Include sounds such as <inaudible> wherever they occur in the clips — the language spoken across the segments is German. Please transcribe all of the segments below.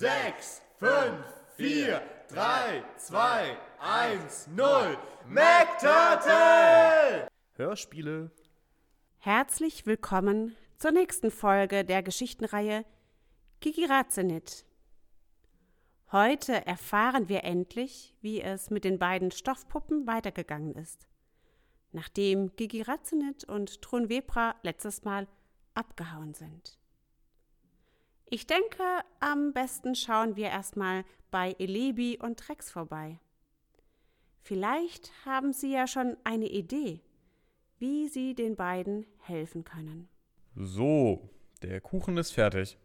sechs, fünf, vier, drei, zwei, eins, null. MacTurtle! Hörspiele. Herzlich willkommen zur nächsten Folge der Geschichtenreihe Kiki Razenit. Heute erfahren wir endlich, wie es mit den beiden Stoffpuppen weitergegangen ist, nachdem Gigi Ratzenit und Trun Webra letztes Mal abgehauen sind. Ich denke, am besten schauen wir erstmal bei Elebi und Rex vorbei. Vielleicht haben Sie ja schon eine Idee, wie Sie den beiden helfen können. So, der Kuchen ist fertig.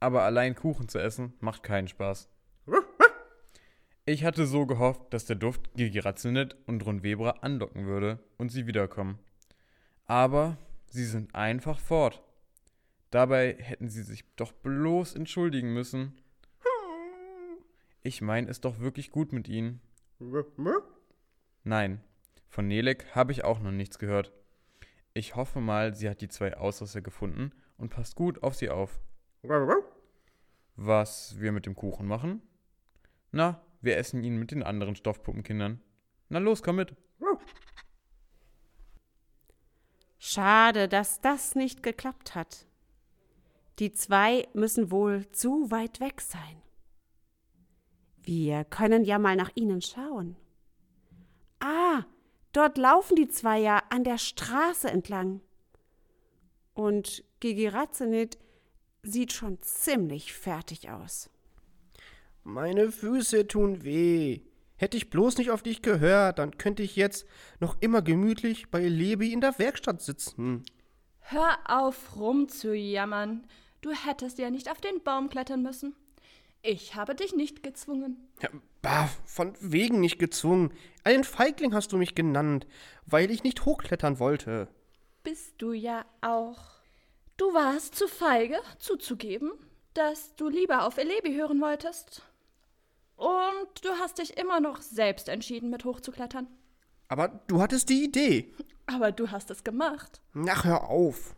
Aber allein Kuchen zu essen macht keinen Spaß. Ich hatte so gehofft, dass der Duft Gigi Ratzelnet und Ron Webra andocken würde und sie wiederkommen. Aber sie sind einfach fort. Dabei hätten sie sich doch bloß entschuldigen müssen. Ich meine es doch wirklich gut mit ihnen. Nein, von Nelek habe ich auch noch nichts gehört. Ich hoffe mal, sie hat die zwei Ausrisse gefunden und passt gut auf sie auf. Was wir mit dem Kuchen machen? Na, wir essen ihn mit den anderen Stoffpuppenkindern. Na los, komm mit. Schade, dass das nicht geklappt hat. Die zwei müssen wohl zu weit weg sein. Wir können ja mal nach ihnen schauen. Ah, dort laufen die zwei ja an der Straße entlang. Und Gigi Ratzenit sieht schon ziemlich fertig aus. Meine Füße tun weh. Hätte ich bloß nicht auf dich gehört, dann könnte ich jetzt noch immer gemütlich bei Lebi in der Werkstatt sitzen. Hör auf rumzujammern. Du hättest ja nicht auf den Baum klettern müssen. Ich habe dich nicht gezwungen. Ja, bah, von wegen nicht gezwungen. Einen Feigling hast du mich genannt, weil ich nicht hochklettern wollte. Bist du ja auch. Du warst zu feige, zuzugeben, dass du lieber auf Elebi hören wolltest. Und du hast dich immer noch selbst entschieden, mit hochzuklettern. Aber du hattest die Idee. Aber du hast es gemacht. Ach, hör auf.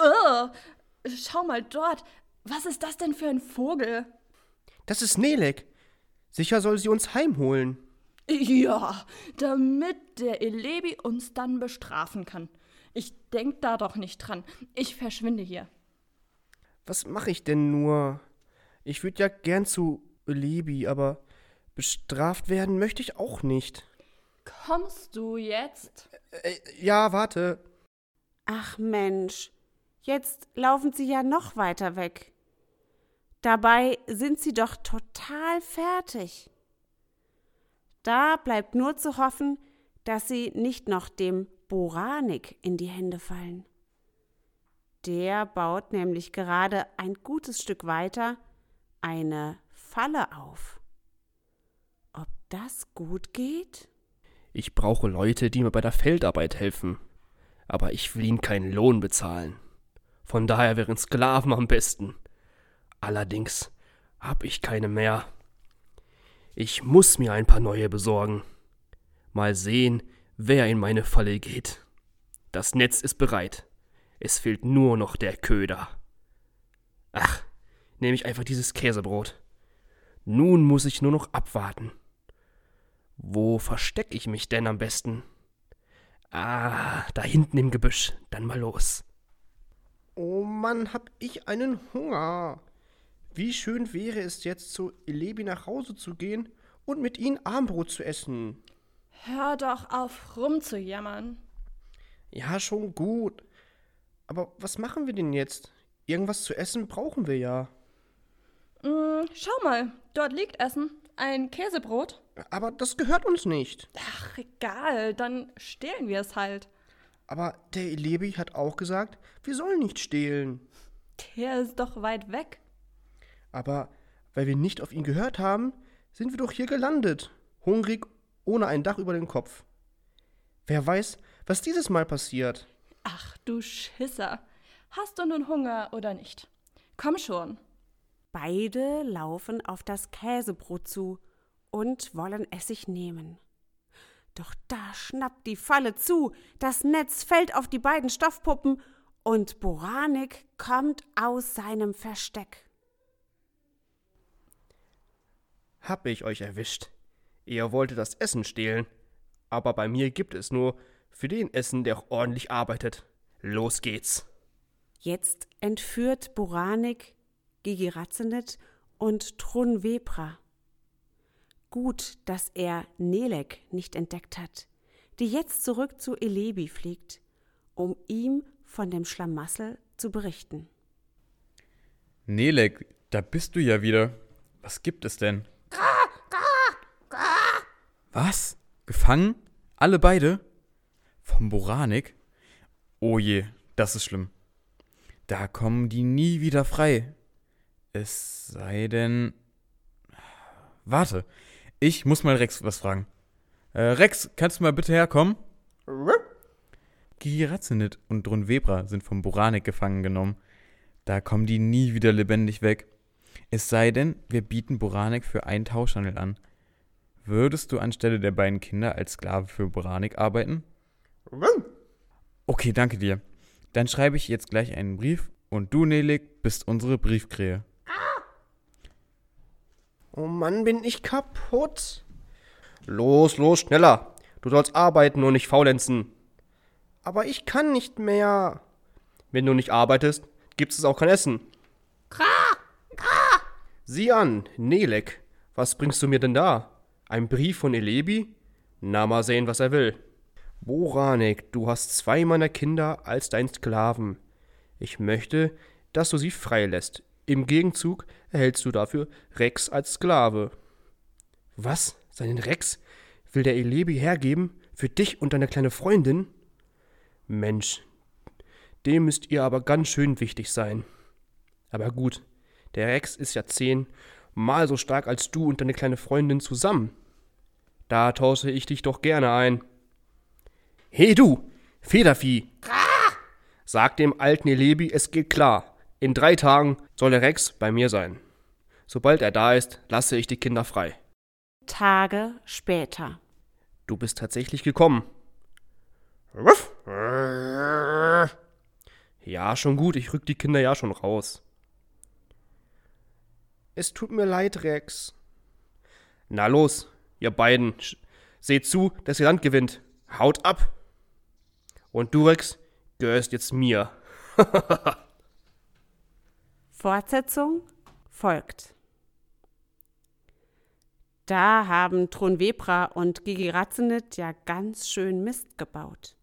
Oh, schau mal dort. Was ist das denn für ein Vogel? Das ist Nelek. Sicher soll sie uns heimholen. Ja, damit der Elebi uns dann bestrafen kann. Ich denk da doch nicht dran. Ich verschwinde hier. Was mache ich denn nur? Ich würde ja gern zu Lebi, aber bestraft werden möchte ich auch nicht. Kommst du jetzt? Äh, ja, warte. Ach Mensch, jetzt laufen sie ja noch weiter weg. Dabei sind sie doch total fertig. Da bleibt nur zu hoffen, dass sie nicht noch dem Boranik in die Hände fallen. Der baut nämlich gerade ein gutes Stück weiter eine Falle auf. Ob das gut geht? Ich brauche Leute, die mir bei der Feldarbeit helfen. Aber ich will ihnen keinen Lohn bezahlen. Von daher wären Sklaven am besten. Allerdings hab ich keine mehr. Ich muss mir ein paar neue besorgen. Mal sehen, wer in meine Falle geht. Das Netz ist bereit. Es fehlt nur noch der Köder. Ach, nehme ich einfach dieses Käsebrot. Nun muss ich nur noch abwarten. Wo verstecke ich mich denn am besten? Ah, da hinten im Gebüsch. Dann mal los. Oh Mann, hab ich einen Hunger. Wie schön wäre es jetzt, zu Elebi nach Hause zu gehen und mit ihnen Armbrot zu essen. Hör doch auf rumzujammern. Ja, schon gut. Aber was machen wir denn jetzt? Irgendwas zu essen brauchen wir ja. Mm, schau mal, dort liegt Essen. Ein Käsebrot. Aber das gehört uns nicht. Ach, egal, dann stehlen wir es halt. Aber der Elebi hat auch gesagt, wir sollen nicht stehlen. Der ist doch weit weg. Aber weil wir nicht auf ihn gehört haben, sind wir doch hier gelandet. Hungrig, ohne ein Dach über dem Kopf. Wer weiß, was dieses Mal passiert. Ach du Schisser. Hast du nun Hunger oder nicht? Komm schon. Beide laufen auf das Käsebrot zu und wollen es sich nehmen. Doch da schnappt die Falle zu, das Netz fällt auf die beiden Stoffpuppen und Boranik kommt aus seinem Versteck. Hab ich euch erwischt. Ihr wolltet das Essen stehlen. Aber bei mir gibt es nur für den Essen, der auch ordentlich arbeitet. Los geht's. Jetzt entführt Boranik Gigi Ratzenet und Trunvebra. Gut, dass er Nelek nicht entdeckt hat, die jetzt zurück zu Elebi fliegt, um ihm von dem Schlamassel zu berichten. Nelek, da bist du ja wieder. Was gibt es denn? Was? Gefangen? Alle beide? Vom Boranik? Oh je, das ist schlimm. Da kommen die nie wieder frei. Es sei denn. Warte, ich muss mal Rex was fragen. Äh, Rex, kannst du mal bitte herkommen? Girazinit und Drunvebra sind vom Boranik gefangen genommen. Da kommen die nie wieder lebendig weg. Es sei denn, wir bieten Boranik für einen Tauschhandel an. Würdest du anstelle der beiden Kinder als Sklave für Boranik arbeiten? Okay, danke dir. Dann schreibe ich jetzt gleich einen Brief und du, Nelik, bist unsere Briefkrähe. Oh Mann, bin ich kaputt. Los, los, schneller. Du sollst arbeiten und nicht faulenzen. Aber ich kann nicht mehr. Wenn du nicht arbeitest, gibt es auch kein Essen. Sieh an, Nelek. Was bringst du mir denn da? Ein Brief von Elebi? Na, mal sehen, was er will. Boranek, du hast zwei meiner Kinder als dein Sklaven. Ich möchte, dass du sie freilässt. Im Gegenzug erhältst du dafür Rex als Sklave. Was? Seinen Rex? Will der Elebi hergeben? Für dich und deine kleine Freundin? Mensch, dem müsst ihr aber ganz schön wichtig sein. Aber gut, der Rex ist ja zehn mal so stark als du und deine kleine Freundin zusammen. Da tausche ich dich doch gerne ein. He du, Federvieh! Sag dem alten Elebi, es geht klar. In drei Tagen soll der Rex bei mir sein. Sobald er da ist, lasse ich die Kinder frei. Tage später. Du bist tatsächlich gekommen. Ja, schon gut, ich rück die Kinder ja schon raus. Es tut mir leid, Rex. Na los, ihr beiden, seht zu, dass ihr Land gewinnt. Haut ab! Und du, Rex, gehörst jetzt mir. <laughs> Fortsetzung folgt. Da haben Tronvebra und Gigi Ratzenit ja ganz schön Mist gebaut.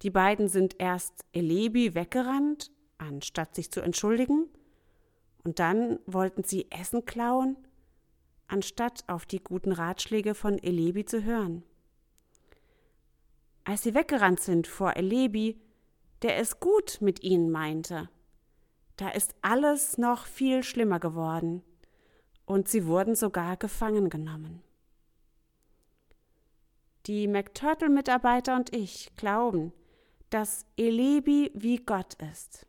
Die beiden sind erst Elebi weggerannt, anstatt sich zu entschuldigen, und dann wollten sie Essen klauen, anstatt auf die guten Ratschläge von Elebi zu hören. Als sie weggerannt sind vor Elebi, der es gut mit ihnen meinte, da ist alles noch viel schlimmer geworden und sie wurden sogar gefangen genommen. Die McTurtle-Mitarbeiter und ich glauben, dass Elebi wie Gott ist.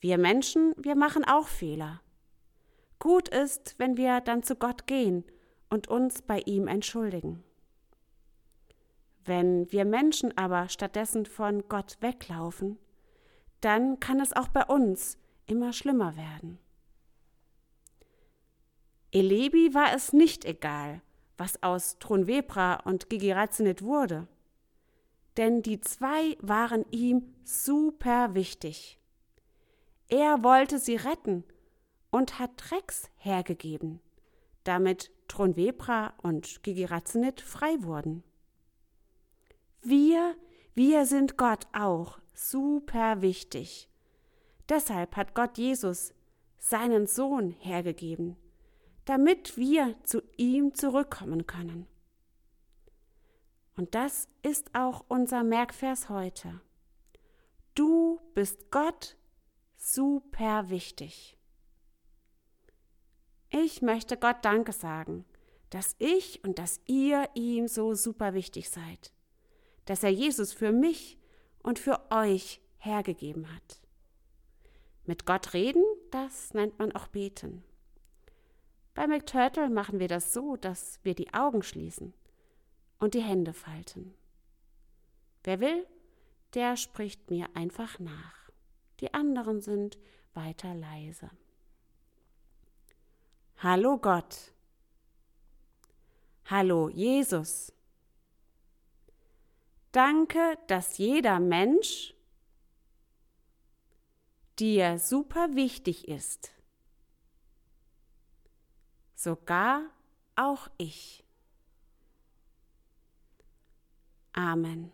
Wir Menschen, wir machen auch Fehler. Gut ist, wenn wir dann zu Gott gehen und uns bei ihm entschuldigen. Wenn wir Menschen aber stattdessen von Gott weglaufen, dann kann es auch bei uns immer schlimmer werden. Elebi war es nicht egal, was aus Tronvebra und Gigirazinit wurde, denn die zwei waren ihm super wichtig. Er wollte sie retten und hat Rex hergegeben, damit Tronvebra und Gigirazinit frei wurden. Wir, wir sind Gott auch super wichtig. Deshalb hat Gott Jesus, seinen Sohn, hergegeben, damit wir zu ihm zurückkommen können. Und das ist auch unser Merkvers heute. Du bist Gott super wichtig. Ich möchte Gott Danke sagen, dass ich und dass ihr ihm so super wichtig seid, dass er Jesus für mich und für euch hergegeben hat. Mit Gott reden, das nennt man auch beten. Bei McTurtle machen wir das so, dass wir die Augen schließen und die Hände falten. Wer will, der spricht mir einfach nach. Die anderen sind weiter leise. Hallo Gott. Hallo Jesus. Danke, dass jeder Mensch dir super wichtig ist. Sogar auch ich. Amen.